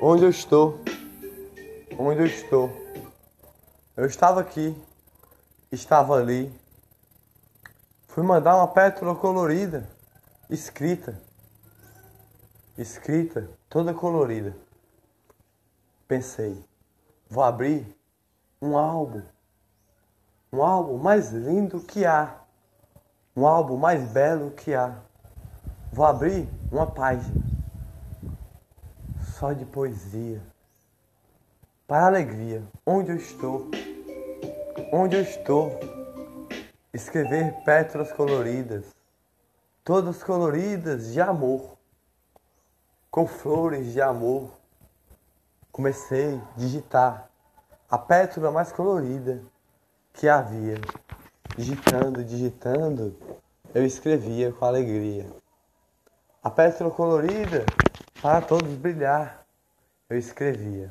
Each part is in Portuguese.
Onde eu estou? Onde eu estou? Eu estava aqui, estava ali. Fui mandar uma pétala colorida, escrita, escrita, toda colorida. Pensei, vou abrir um álbum, um álbum mais lindo que há, um álbum mais belo que há. Vou abrir uma página só de poesia. Para alegria, onde eu estou, onde eu estou, escrever pétalas coloridas, todas coloridas de amor, com flores de amor. Comecei a digitar a pétala mais colorida que havia. Digitando, digitando, eu escrevia com alegria. A pétala colorida para todos brilhar, eu escrevia.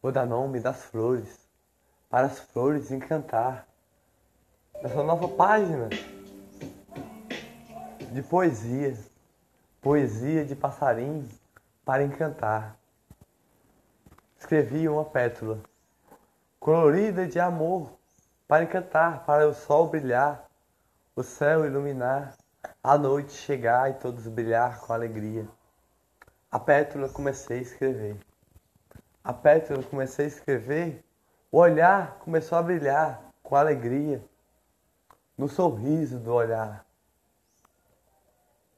Vou dar nome das flores, para as flores encantar. Nessa nova página de poesia, poesia de passarinho para encantar. Escrevi uma pétala colorida de amor para encantar, para o sol brilhar, o céu iluminar, a noite chegar e todos brilhar com alegria. A pétala comecei a escrever. A pétala comecei a escrever. O olhar começou a brilhar com alegria. No sorriso do olhar.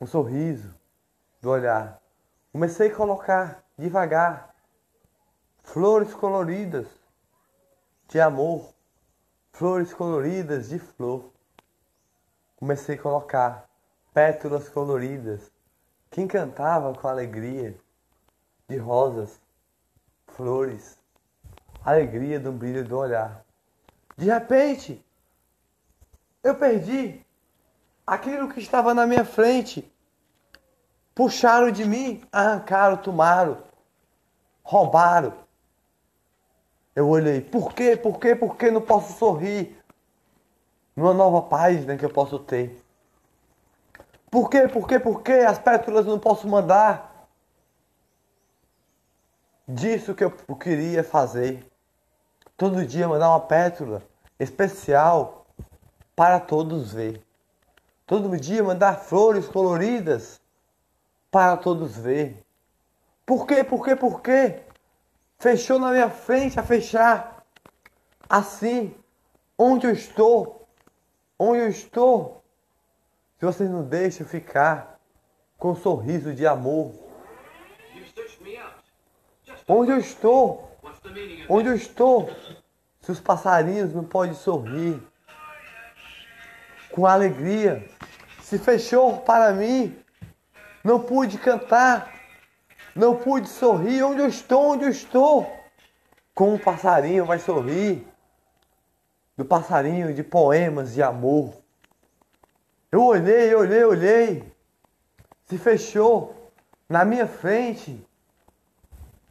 Um sorriso do olhar. Comecei a colocar devagar flores coloridas de amor, flores coloridas de flor. Comecei a colocar pétalas coloridas quem cantava com alegria de rosas, flores, alegria do brilho do olhar. De repente, eu perdi aquilo que estava na minha frente. Puxaram de mim, arrancaram, tomaram, roubaram. Eu olhei, por quê? Por quê? Por que não posso sorrir? Numa nova página que eu posso ter. Por quê? Por quê? Por quê? As pétalas não posso mandar. Disso que eu queria fazer. Todo dia mandar uma pétala especial para todos ver. Todo dia mandar flores coloridas para todos ver. Por quê? Por quê? Por quê? Fechou na minha frente a fechar. Assim, onde eu estou? Onde eu estou? Se vocês não deixam ficar com um sorriso de amor. Onde eu estou? Onde eu estou? Se os passarinhos não podem sorrir com alegria, se fechou para mim, não pude cantar, não pude sorrir. Onde eu estou? Onde eu estou? Como um passarinho vai sorrir? Do passarinho de poemas de amor. Eu olhei, olhei, olhei. Se fechou na minha frente.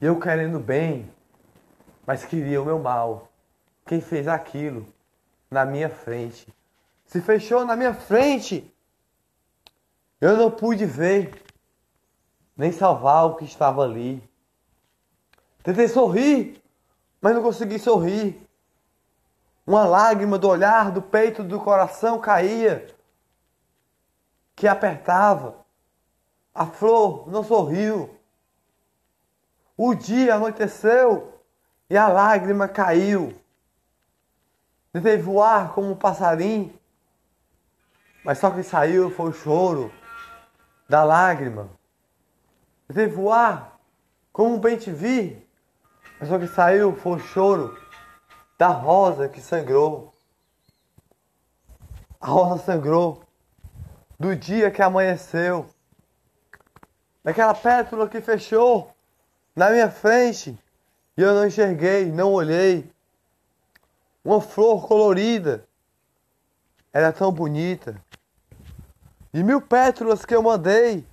Eu querendo bem, mas queria o meu mal. Quem fez aquilo na minha frente? Se fechou na minha frente. Eu não pude ver, nem salvar o que estava ali. Tentei sorrir, mas não consegui sorrir. Uma lágrima do olhar, do peito, do coração caía que apertava. A flor não sorriu. O dia anoiteceu e a lágrima caiu. Tentei voar como um passarinho, mas só que saiu foi o choro da lágrima. Tentei voar como um bem-te-vi, mas só que saiu foi o choro da rosa que sangrou. A rosa sangrou do dia que amanheceu, daquela pétala que fechou na minha frente e eu não enxerguei, não olhei. Uma flor colorida, era tão bonita. E mil pétalas que eu mandei,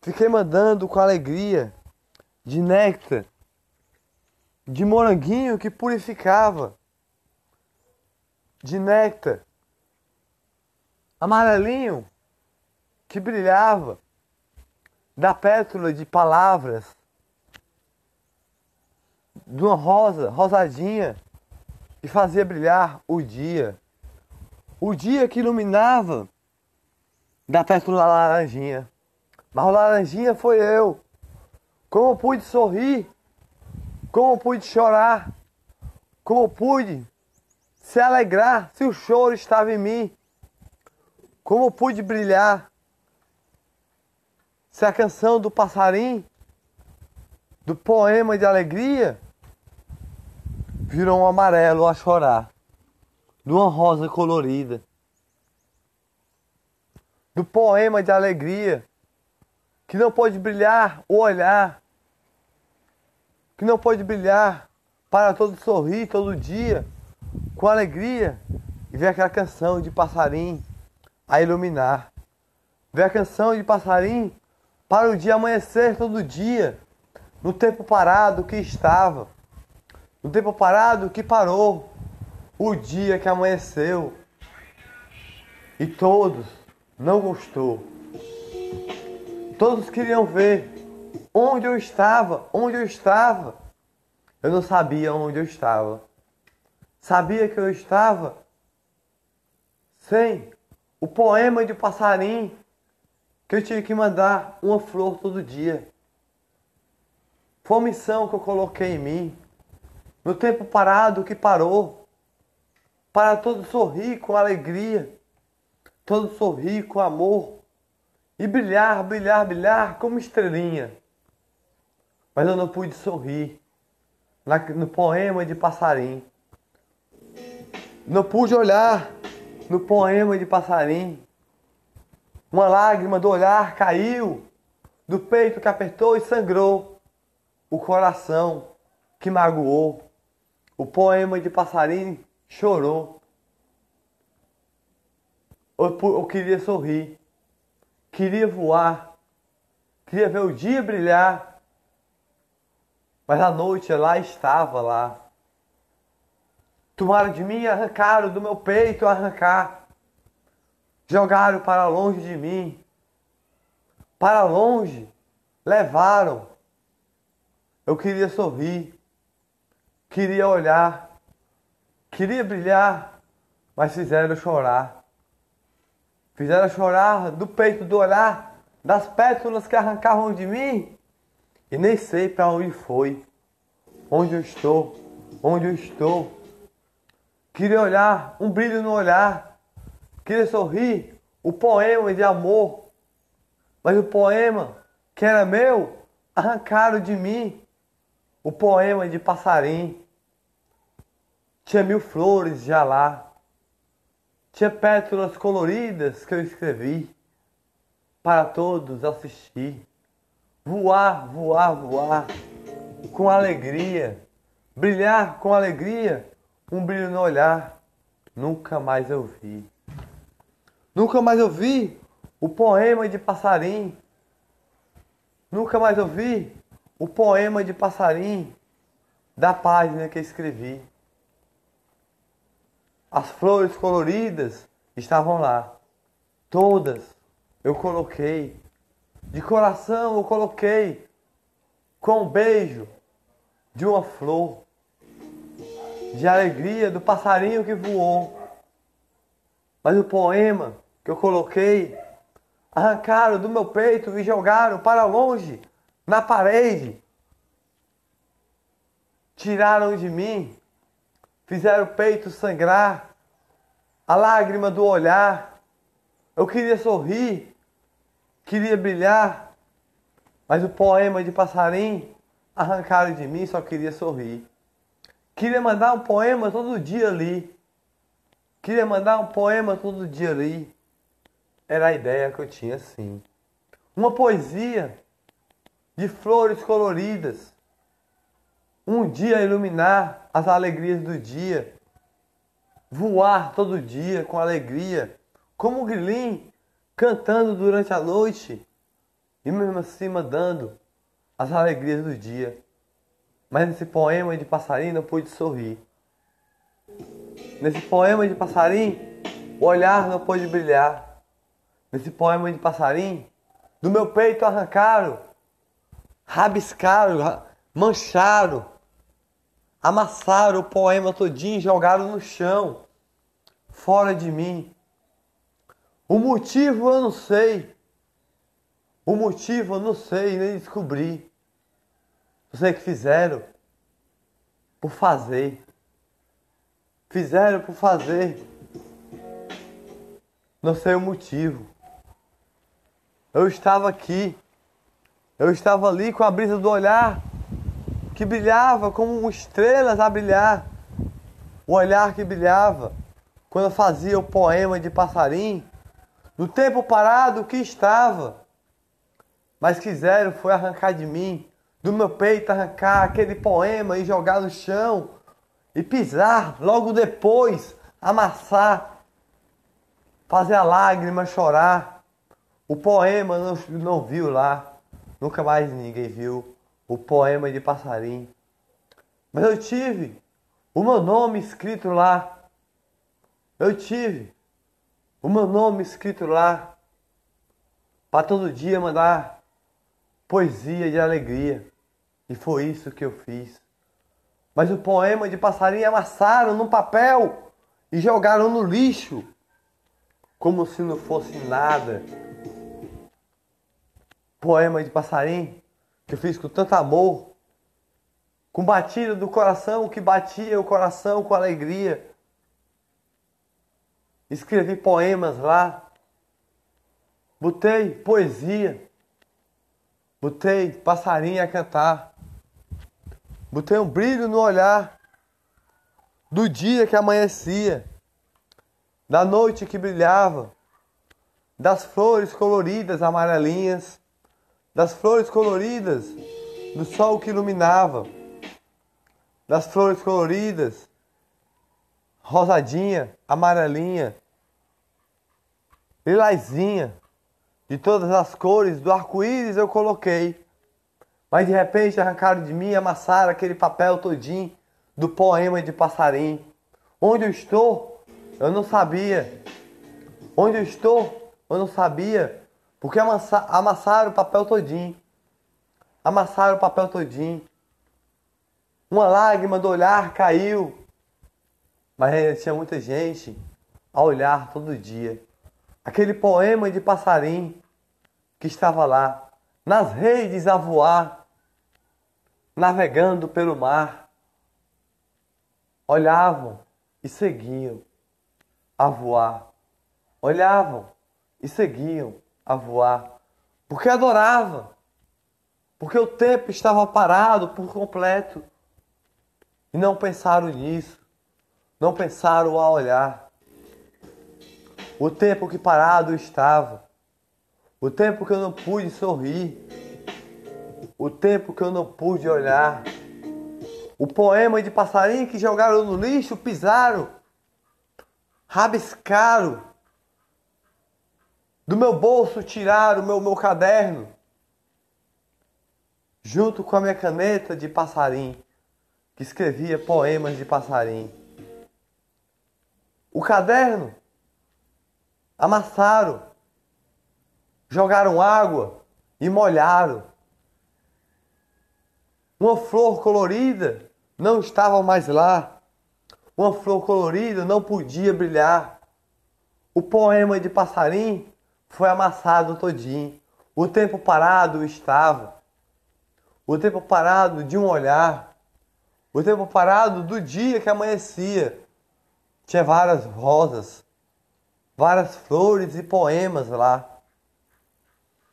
fiquei mandando com alegria, de néctar, de moranguinho que purificava, de néctar, amarelinho que brilhava da pétala de palavras de uma rosa rosadinha que fazia brilhar o dia. O dia que iluminava da pétala laranjinha. Mas o laranjinha foi eu. Como pude sorrir, como pude chorar, como pude se alegrar se o choro estava em mim, como pude brilhar se a canção do passarinho, do poema de alegria, virou um amarelo a chorar, de uma rosa colorida, do poema de alegria, que não pode brilhar o olhar, que não pode brilhar para todo sorrir todo dia, com alegria, e ver aquela canção de passarinho a iluminar. Ver a canção de passarinho para o dia amanhecer todo dia, no tempo parado que estava, no tempo parado que parou, o dia que amanheceu. E todos não gostou. Todos queriam ver onde eu estava, onde eu estava. Eu não sabia onde eu estava. Sabia que eu estava sem o poema de passarinho que eu tive que mandar uma flor todo dia. Foi uma missão que eu coloquei em mim. No tempo parado que parou. Para todo sorrir com alegria. Todo sorrir com amor. E brilhar, brilhar, brilhar como estrelinha. Mas eu não pude sorrir no poema de passarinho. Não pude olhar no poema de passarinho. Uma lágrima do olhar caiu, do peito que apertou e sangrou, o coração que magoou. O poema de passarinho chorou. Eu, eu queria sorrir, queria voar, queria ver o dia brilhar, mas a noite lá estava lá. Tomaram de mim, arrancaram do meu peito arrancar jogaram para longe de mim, para longe, levaram. Eu queria sorrir, queria olhar, queria brilhar, mas fizeram chorar. Fizeram chorar do peito do olhar, das pétalas que arrancavam de mim, e nem sei para onde foi, onde eu estou, onde eu estou. Queria olhar, um brilho no olhar, queria sorrir, o poema de amor, mas o poema que era meu, arrancaram de mim. O poema de passarinho. Tinha mil flores já lá. Tinha pétalas coloridas que eu escrevi para todos assistir. Voar, voar, voar com alegria. Brilhar com alegria, um brilho no olhar. Nunca mais eu vi. Nunca mais ouvi o poema de passarinho. Nunca mais ouvi o poema de passarinho da página que escrevi. As flores coloridas estavam lá. Todas eu coloquei. De coração eu coloquei. Com um beijo de uma flor. De alegria do passarinho que voou. Mas o poema que eu coloquei, arrancaram do meu peito e jogaram para longe, na parede. Tiraram de mim, fizeram o peito sangrar, a lágrima do olhar. Eu queria sorrir, queria brilhar, mas o poema de passarinho arrancaram de mim, só queria sorrir. Queria mandar um poema todo dia ali. Queria mandar um poema todo dia ali. Era a ideia que eu tinha sim. Uma poesia de flores coloridas. Um dia iluminar as alegrias do dia. Voar todo dia com alegria, como o grilim cantando durante a noite e mesmo assim mandando as alegrias do dia. Mas nesse poema de passarinho não pude sorrir. Nesse poema de passarinho, o olhar não pôde brilhar nesse poema de passarinho, do meu peito arrancaram, rabiscaram, mancharam amassaram o poema todinho, jogaram no chão, fora de mim. O motivo eu não sei. O motivo eu não sei, nem descobri. Eu sei que fizeram por fazer. Fizeram por fazer. Não sei o motivo. Eu estava aqui. Eu estava ali com a brisa do olhar que brilhava como estrelas a brilhar. O olhar que brilhava quando eu fazia o poema de passarinho. No tempo parado que estava. Mas quiseram foi arrancar de mim, do meu peito arrancar aquele poema e jogar no chão. E pisar logo depois, amassar fazer a lágrima chorar. O poema não, não viu lá, nunca mais ninguém viu o poema de passarinho. Mas eu tive o meu nome escrito lá. Eu tive o meu nome escrito lá para todo dia mandar poesia de alegria. E foi isso que eu fiz. Mas o poema de passarinho amassaram num papel e jogaram no lixo como se não fosse nada. Poema de passarinho que eu fiz com tanto amor, com batida do coração que batia o coração com alegria. Escrevi poemas lá, botei poesia, botei passarinho a cantar, botei um brilho no olhar do dia que amanhecia da noite que brilhava, das flores coloridas amarelinhas, das flores coloridas do sol que iluminava, das flores coloridas, rosadinha, amarelinha, lilazinha, de todas as cores do arco-íris eu coloquei. Mas de repente arrancaram de mim e amassaram aquele papel todinho do poema de passarinho. Onde eu estou? Eu não sabia. Onde eu estou? Eu não sabia. Porque amassaram o papel todinho. Amassaram o papel todinho. Uma lágrima do olhar caiu. Mas ainda tinha muita gente a olhar todo dia. Aquele poema de passarinho que estava lá, nas redes a voar, navegando pelo mar. Olhavam e seguiam a voar. Olhavam e seguiam a voar, porque adoravam, porque o tempo estava parado por completo. E não pensaram nisso, não pensaram a olhar. O tempo que parado estava, o tempo que eu não pude sorrir, o tempo que eu não pude olhar. O poema de passarinho que jogaram no lixo, pisaram rabiscaram, do meu bolso tiraram o meu, meu caderno, junto com a minha caneta de passarim, que escrevia poemas de passarim. O caderno amassaram, jogaram água e molharam. Uma flor colorida não estava mais lá. Uma flor colorida não podia brilhar. O poema de passarim foi amassado todinho. O tempo parado estava. O tempo parado de um olhar. O tempo parado do dia que amanhecia. Tinha várias rosas, várias flores e poemas lá.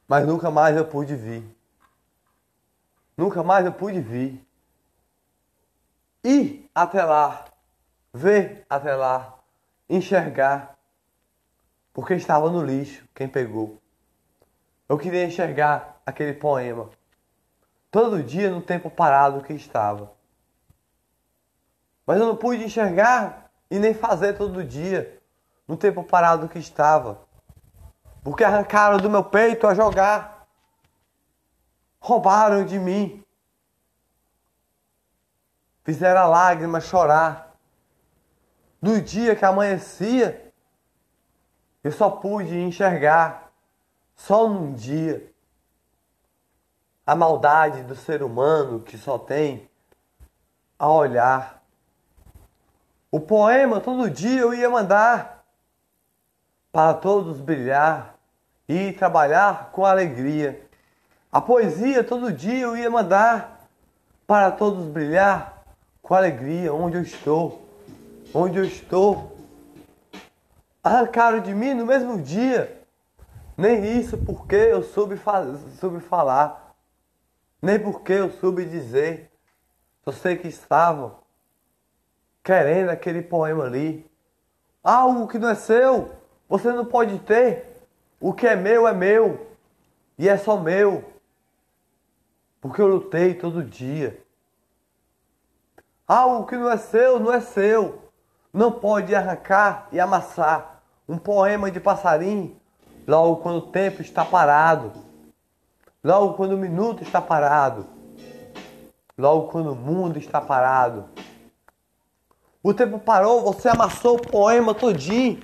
Mas nunca mais eu pude vir. Nunca mais eu pude vir. E até lá ver até lá, enxergar, porque estava no lixo quem pegou. Eu queria enxergar aquele poema, todo dia no tempo parado que estava. Mas eu não pude enxergar e nem fazer todo dia no tempo parado que estava, porque arrancaram do meu peito a jogar, roubaram de mim, fizeram a lágrima chorar no dia que amanhecia, eu só pude enxergar, só num dia, a maldade do ser humano que só tem a olhar. O poema todo dia eu ia mandar para todos brilhar e trabalhar com alegria. A poesia todo dia eu ia mandar para todos brilhar com alegria onde eu estou, onde eu estou. Arrancaram de mim no mesmo dia nem isso porque eu soube, fa soube falar, nem porque eu soube dizer. Só sei que estavam querendo aquele poema ali. Algo que não é seu, você não pode ter. O que é meu é meu. E é só meu. Porque eu lutei todo dia. Algo que não é seu, não é seu. Não pode arrancar e amassar. Um poema de passarinho logo quando o tempo está parado, logo quando o minuto está parado, logo quando o mundo está parado. O tempo parou, você amassou o poema todinho,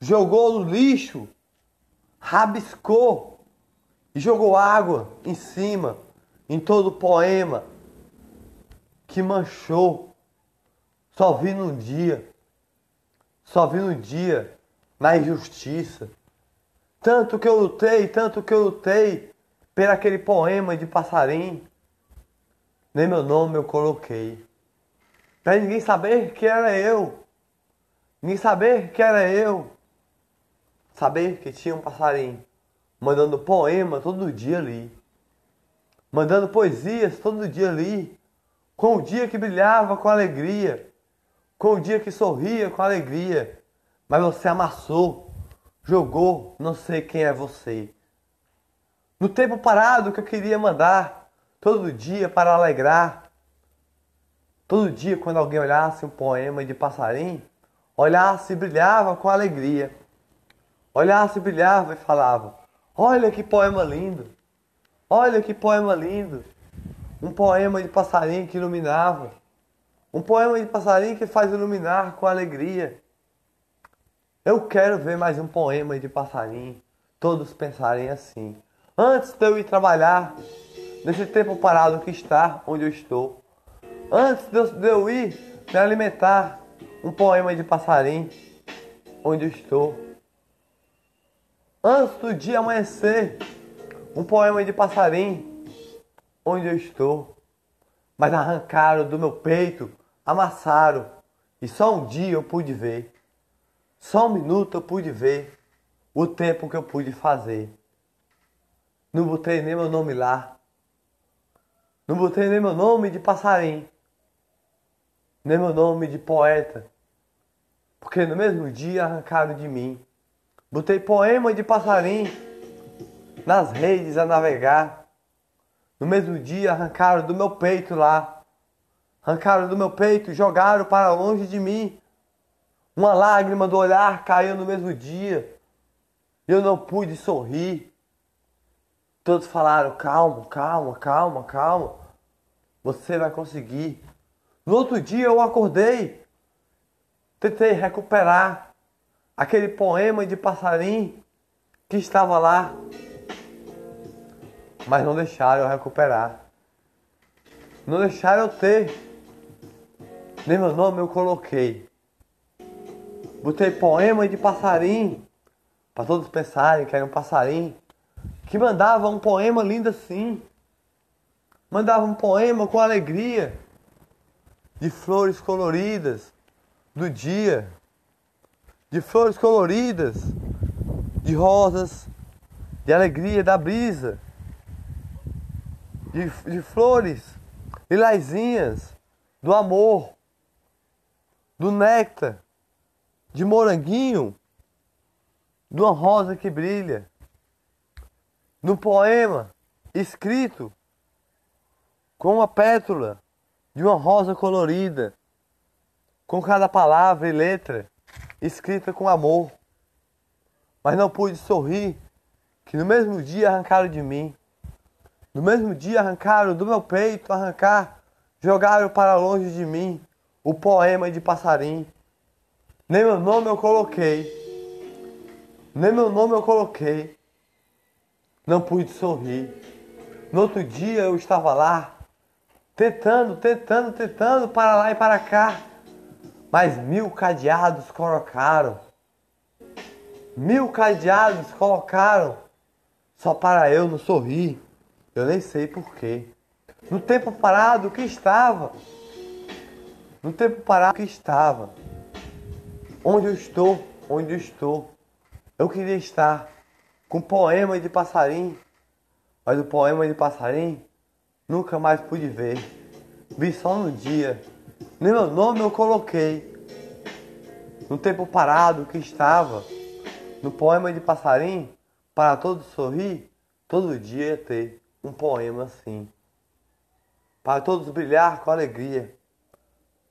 jogou no lixo, rabiscou. E jogou água em cima, em todo poema, que manchou. Só vi num dia, só vi num dia na injustiça. Tanto que eu lutei, tanto que eu lutei por aquele poema de passarinho. Nem meu nome eu coloquei. Pra ninguém saber que era eu. Ninguém saber que era eu. Saber que tinha um passarinho. Mandando poema todo dia ali. Mandando poesias todo dia ali. Com o dia que brilhava com alegria. Com o dia que sorria com alegria. Mas você amassou jogou, não sei quem é você. No tempo parado que eu queria mandar, todo dia para alegrar. Todo dia, quando alguém olhasse um poema de passarinho, olhasse e brilhava com alegria. Olhasse e brilhava e falava: Olha que poema lindo! Olha que poema lindo! Um poema de passarinho que iluminava. Um poema de passarinho que faz iluminar com alegria. Eu quero ver mais um poema de passarinho. Todos pensarem assim. Antes de eu ir trabalhar, nesse tempo parado que está onde eu estou. Antes de eu ir me alimentar, um poema de passarinho onde eu estou. Antes do dia amanhecer, um poema de passarinho onde eu estou. Mas arrancaram do meu peito, amassaram, e só um dia eu pude ver. Só um minuto eu pude ver o tempo que eu pude fazer. Não botei nem meu nome lá. Não botei nem meu nome de passarinho. Nem meu nome de poeta. Porque no mesmo dia arrancaram de mim. Botei poema de passarinho nas redes a navegar. No mesmo dia arrancaram do meu peito lá. Arrancaram do meu peito, jogaram para longe de mim. Uma lágrima do olhar caiu no mesmo dia. Eu não pude sorrir. Todos falaram: calma, calma, calma, calma. Você vai conseguir. No outro dia eu acordei. Tentei recuperar aquele poema de passarinho que estava lá. Mas não deixaram eu recuperar. Não deixaram eu ter. Nem meu nome eu coloquei. Botei poema de passarinho, para todos pensarem que era um passarinho, que mandava um poema lindo assim. Mandava um poema com alegria, de flores coloridas do dia, de flores coloridas, de rosas, de alegria da brisa, de, de flores lilazinhas, do amor, do néctar, de moranguinho, de uma rosa que brilha, no poema escrito com uma pétula de uma rosa colorida, com cada palavra e letra escrita com amor. Mas não pude sorrir, que no mesmo dia arrancaram de mim. No mesmo dia arrancaram do meu peito, arrancar, jogaram para longe de mim o poema de passarinho. Nem meu nome eu coloquei. Nem meu nome eu coloquei. Não pude sorrir. No outro dia eu estava lá, tentando, tentando, tentando para lá e para cá. Mas mil cadeados colocaram. Mil cadeados colocaram. Só para eu não sorrir. Eu nem sei porquê. No tempo parado que estava. No tempo parado que estava. Onde eu estou, onde eu estou. Eu queria estar com poema de passarinho. Mas o poema de passarinho nunca mais pude ver. Vi só no dia. Nem meu nome eu coloquei. No tempo parado que estava. No poema de passarinho, para todos sorrir, todo dia ia ter um poema assim. Para todos brilhar com alegria.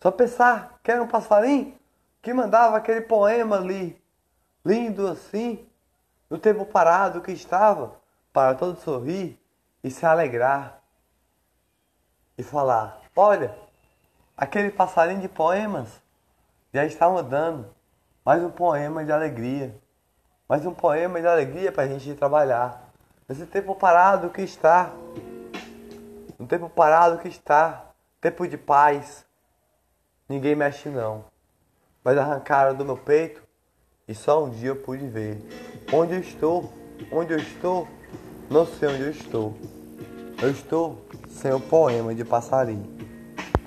Só pensar que era um passarinho que mandava aquele poema ali, lindo assim, no tempo parado que estava, para todos sorrir e se alegrar. E falar: Olha, aquele passarinho de poemas já está mandando mais um poema de alegria. Mais um poema de alegria para a gente trabalhar. Nesse tempo parado que está. No tempo parado que está. Tempo de paz. Ninguém mexe não. Mas arrancaram do meu peito e só um dia eu pude ver. Onde eu estou? Onde eu estou? Não sei onde eu estou. Eu estou sem o poema de passarinho.